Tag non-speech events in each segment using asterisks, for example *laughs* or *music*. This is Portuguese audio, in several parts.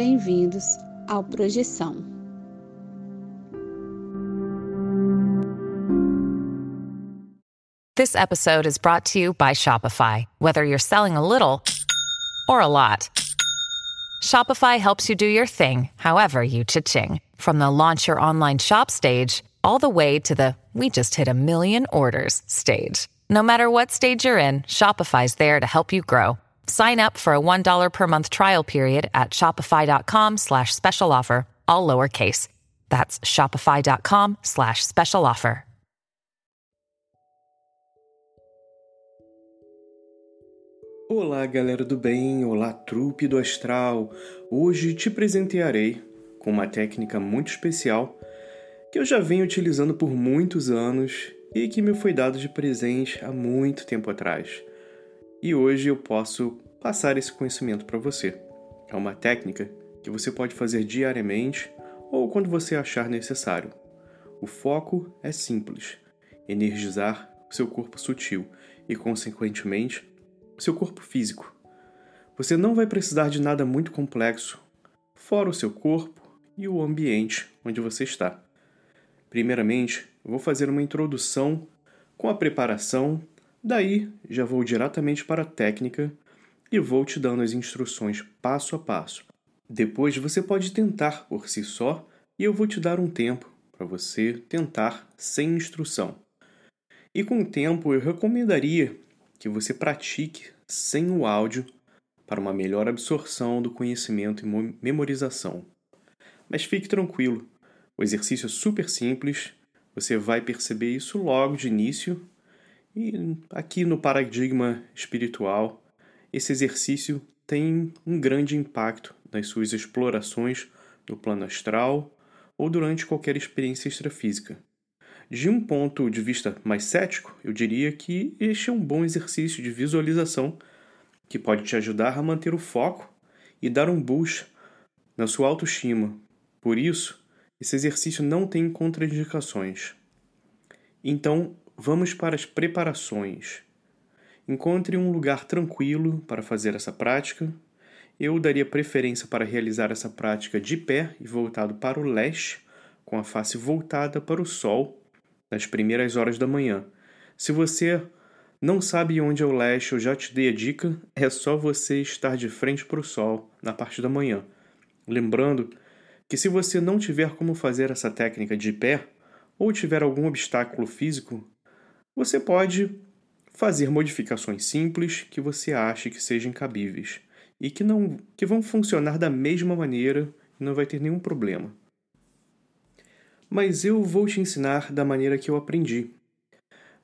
bem-vindos ao Projeção. This episode is brought to you by Shopify. Whether you're selling a little or a lot, Shopify helps you do your thing, however you cha-ching. From the launch your online shop stage, all the way to the we just hit a million orders stage. No matter what stage you're in, Shopify's there to help you grow. Sign up for a $1 per month trial period at shopify.com slash special offer, all lowercase. That's shopify.com slash special offer. Olá, galera do bem, olá, trupe do astral. Hoje te presentearei com uma técnica muito especial que eu já venho utilizando por muitos anos e que me foi dado de presente há muito tempo atrás. E hoje eu posso passar esse conhecimento para você. É uma técnica que você pode fazer diariamente ou quando você achar necessário. O foco é simples: energizar o seu corpo sutil e, consequentemente, seu corpo físico. Você não vai precisar de nada muito complexo, fora o seu corpo e o ambiente onde você está. Primeiramente, vou fazer uma introdução com a preparação, daí já vou diretamente para a técnica e vou te dando as instruções passo a passo. Depois você pode tentar por si só e eu vou te dar um tempo para você tentar sem instrução. E com o tempo eu recomendaria que você pratique sem o áudio para uma melhor absorção do conhecimento e memorização. Mas fique tranquilo, o exercício é super simples, você vai perceber isso logo de início. E aqui no paradigma espiritual, esse exercício tem um grande impacto nas suas explorações no plano astral ou durante qualquer experiência extrafísica. De um ponto de vista mais cético, eu diria que este é um bom exercício de visualização que pode te ajudar a manter o foco e dar um boost na sua autoestima. Por isso, esse exercício não tem contraindicações. Então, vamos para as preparações. Encontre um lugar tranquilo para fazer essa prática. Eu daria preferência para realizar essa prática de pé e voltado para o leste, com a face voltada para o sol nas primeiras horas da manhã. Se você não sabe onde é o leste, eu já te dei a dica, é só você estar de frente para o sol na parte da manhã. Lembrando que se você não tiver como fazer essa técnica de pé ou tiver algum obstáculo físico, você pode fazer modificações simples que você ache que sejam cabíveis e que não que vão funcionar da mesma maneira e não vai ter nenhum problema mas eu vou te ensinar da maneira que eu aprendi.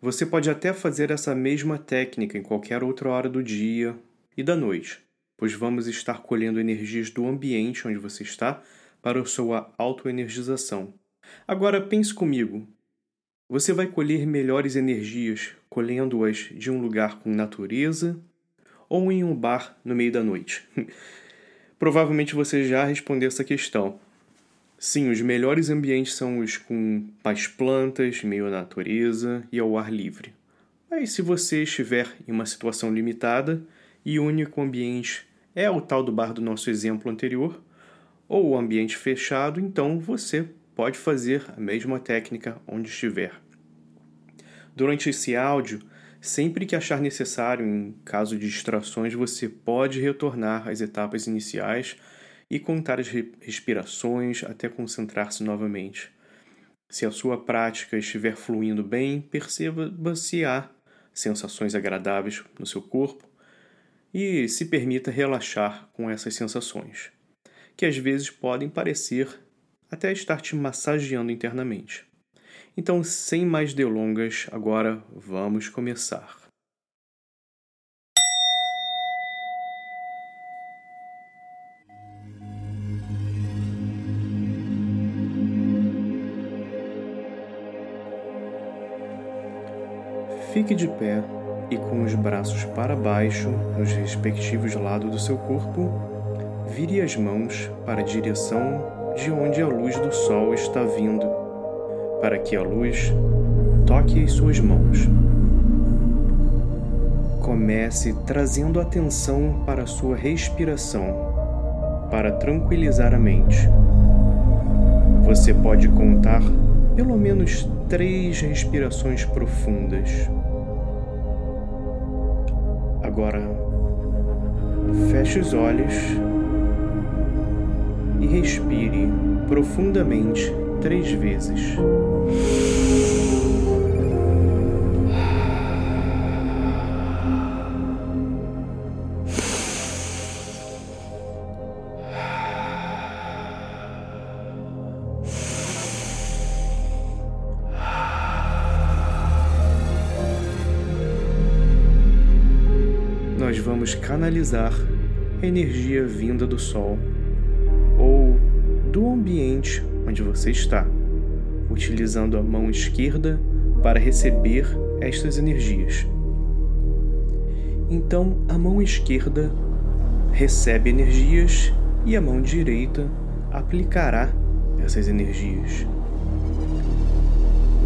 Você pode até fazer essa mesma técnica em qualquer outra hora do dia e da noite, pois vamos estar colhendo energias do ambiente onde você está para a sua autoenergização. Agora pense comigo. Você vai colher melhores energias colhendo-as de um lugar com natureza ou em um bar no meio da noite? *laughs* Provavelmente você já respondeu essa questão, Sim, os melhores ambientes são os com mais plantas, meio natureza e ao ar livre. Mas se você estiver em uma situação limitada e o único ambiente é o tal do bar do nosso exemplo anterior, ou o ambiente fechado, então você pode fazer a mesma técnica onde estiver. Durante esse áudio, sempre que achar necessário, em caso de distrações, você pode retornar às etapas iniciais e contar as respirações até concentrar-se novamente. Se a sua prática estiver fluindo bem, perceba se há sensações agradáveis no seu corpo e se permita relaxar com essas sensações, que às vezes podem parecer até estar te massageando internamente. Então, sem mais delongas, agora vamos começar. Fique de pé e com os braços para baixo nos respectivos lados do seu corpo, vire as mãos para a direção de onde a luz do sol está vindo, para que a luz toque as suas mãos. Comece trazendo atenção para a sua respiração. para tranquilizar a mente. Você pode contar pelo menos três respirações profundas. Agora, feche os olhos e respire profundamente três vezes. nós vamos canalizar a energia vinda do Sol ambiente onde você está, utilizando a mão esquerda para receber estas energias. Então, a mão esquerda recebe energias e a mão direita aplicará essas energias.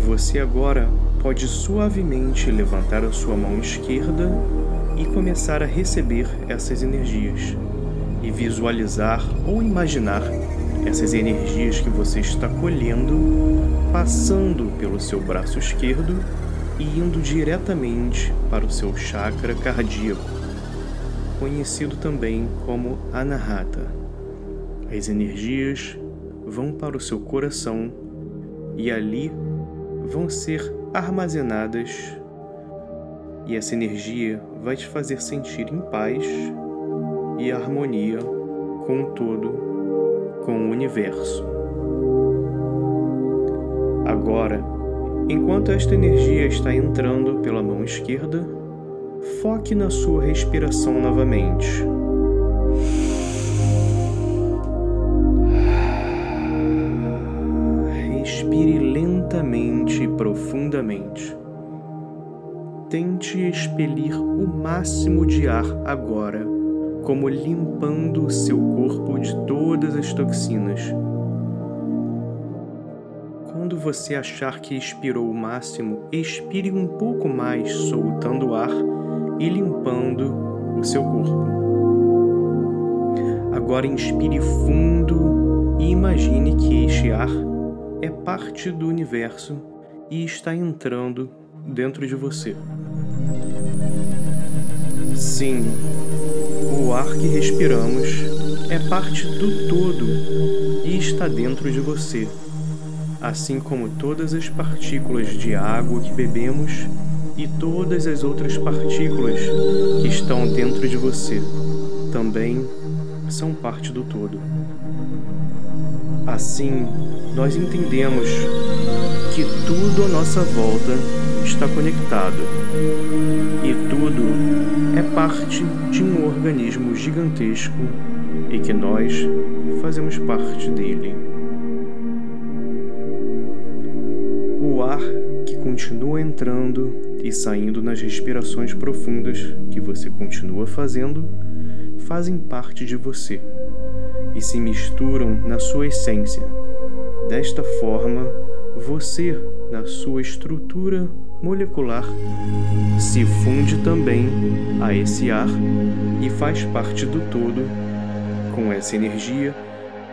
Você agora pode suavemente levantar a sua mão esquerda e começar a receber essas energias e visualizar ou imaginar essas energias que você está colhendo passando pelo seu braço esquerdo e indo diretamente para o seu chakra cardíaco, conhecido também como Anahata. As energias vão para o seu coração e ali vão ser armazenadas e essa energia vai te fazer sentir em paz e harmonia com o todo, com o universo. Agora, enquanto esta energia está entrando pela mão esquerda, foque na sua respiração novamente. Respire lentamente e profundamente. Tente expelir o máximo de ar agora, como limpando o seu corpo de todas as toxinas. Quando você achar que expirou o máximo, expire um pouco mais, soltando o ar e limpando o seu corpo. Agora inspire fundo e imagine que este ar é parte do universo e está entrando dentro de você. Sim, o ar que respiramos é parte do todo e está dentro de você, assim como todas as partículas de água que bebemos e todas as outras partículas que estão dentro de você também são parte do todo. Assim, nós entendemos que tudo à nossa volta está conectado e parte de um organismo gigantesco e que nós fazemos parte dele. O ar que continua entrando e saindo nas respirações profundas que você continua fazendo fazem parte de você e se misturam na sua essência. Desta forma, você, na sua estrutura molecular, se funde também a esse ar e faz parte do todo com essa energia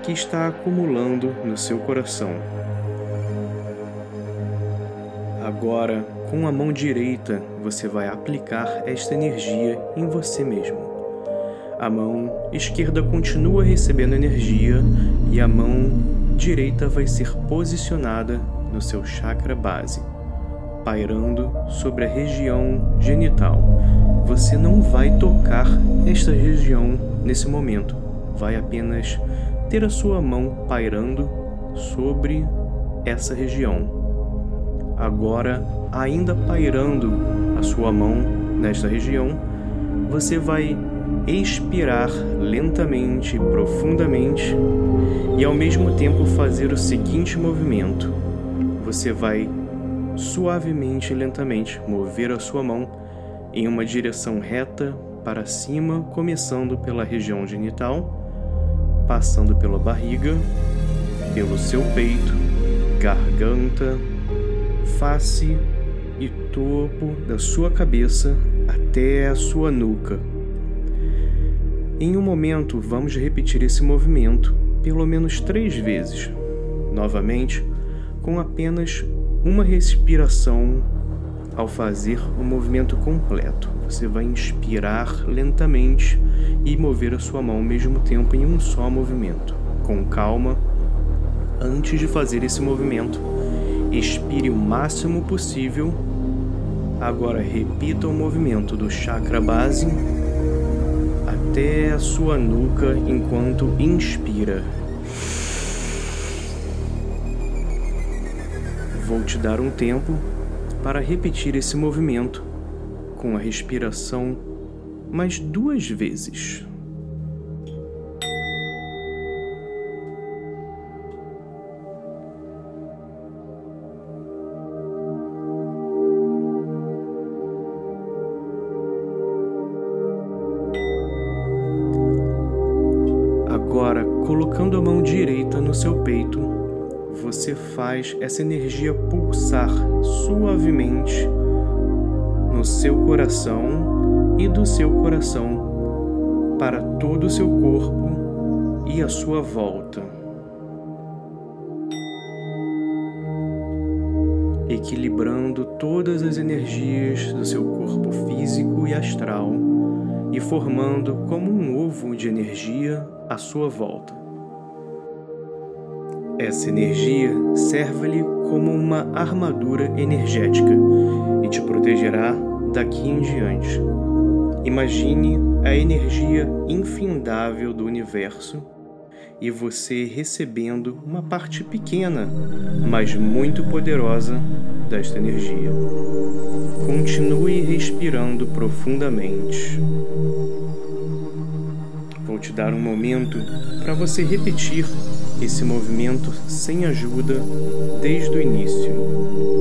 que está acumulando no seu coração. Agora, com a mão direita, você vai aplicar esta energia em você mesmo. A mão esquerda continua recebendo energia e a mão direita vai ser posicionada no seu chakra base, pairando sobre a região genital. Você não vai tocar esta região nesse momento, vai apenas ter a sua mão pairando sobre essa região. Agora, ainda pairando a sua mão nesta região, você vai expirar lentamente, profundamente e ao mesmo tempo fazer o seguinte movimento. Você vai suavemente e lentamente mover a sua mão em uma direção reta para cima, começando pela região genital, passando pela barriga, pelo seu peito, garganta, face e topo da sua cabeça até a sua nuca. Em um momento, vamos repetir esse movimento pelo menos três vezes, novamente, com apenas uma respiração ao fazer o movimento completo. Você vai inspirar lentamente e mover a sua mão ao mesmo tempo em um só movimento. Com calma, antes de fazer esse movimento, expire o máximo possível. Agora repita o movimento do chakra base até a sua nuca enquanto inspira. Vou te dar um tempo para repetir esse movimento com a respiração mais duas vezes. Você faz essa energia pulsar suavemente no seu coração e do seu coração para todo o seu corpo e a sua volta. Equilibrando todas as energias do seu corpo físico e astral e formando como um ovo de energia à sua volta. Essa energia serve-lhe como uma armadura energética e te protegerá daqui em diante. Imagine a energia infindável do universo e você recebendo uma parte pequena, mas muito poderosa desta energia. Continue respirando profundamente. Vou te dar um momento para você repetir esse movimento sem ajuda desde o início.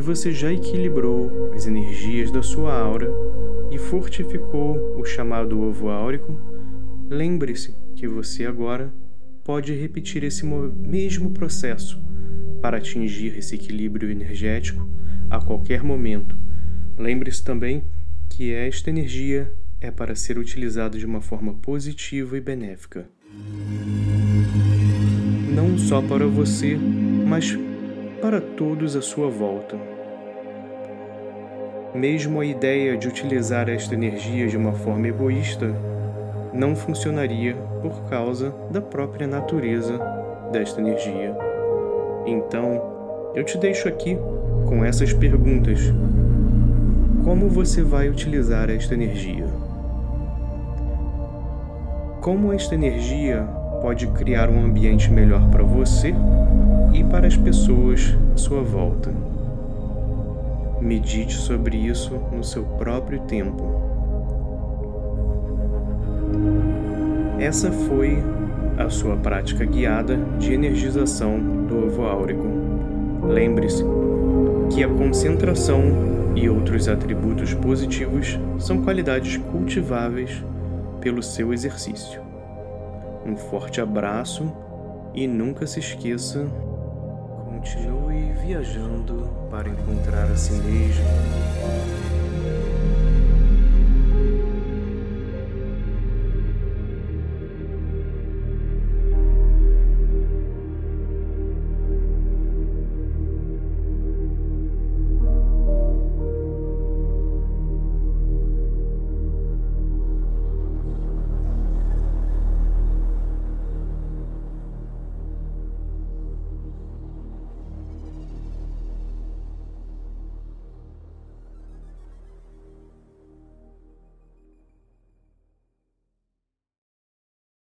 Que você já equilibrou as energias da sua aura e fortificou o chamado ovo áurico, lembre-se que você agora pode repetir esse mesmo processo para atingir esse equilíbrio energético a qualquer momento. Lembre-se também que esta energia é para ser utilizada de uma forma positiva e benéfica. Não só para você, mas para todos à sua volta. Mesmo a ideia de utilizar esta energia de uma forma egoísta não funcionaria por causa da própria natureza desta energia. Então, eu te deixo aqui com essas perguntas. Como você vai utilizar esta energia? Como esta energia pode criar um ambiente melhor para você e para as pessoas à sua volta. Medite sobre isso no seu próprio tempo. Essa foi a sua prática guiada de energização do ovo áurico. Lembre-se que a concentração e outros atributos positivos são qualidades cultiváveis pelo seu exercício. Um forte abraço e nunca se esqueça Continue viajando para encontrar a si mesmo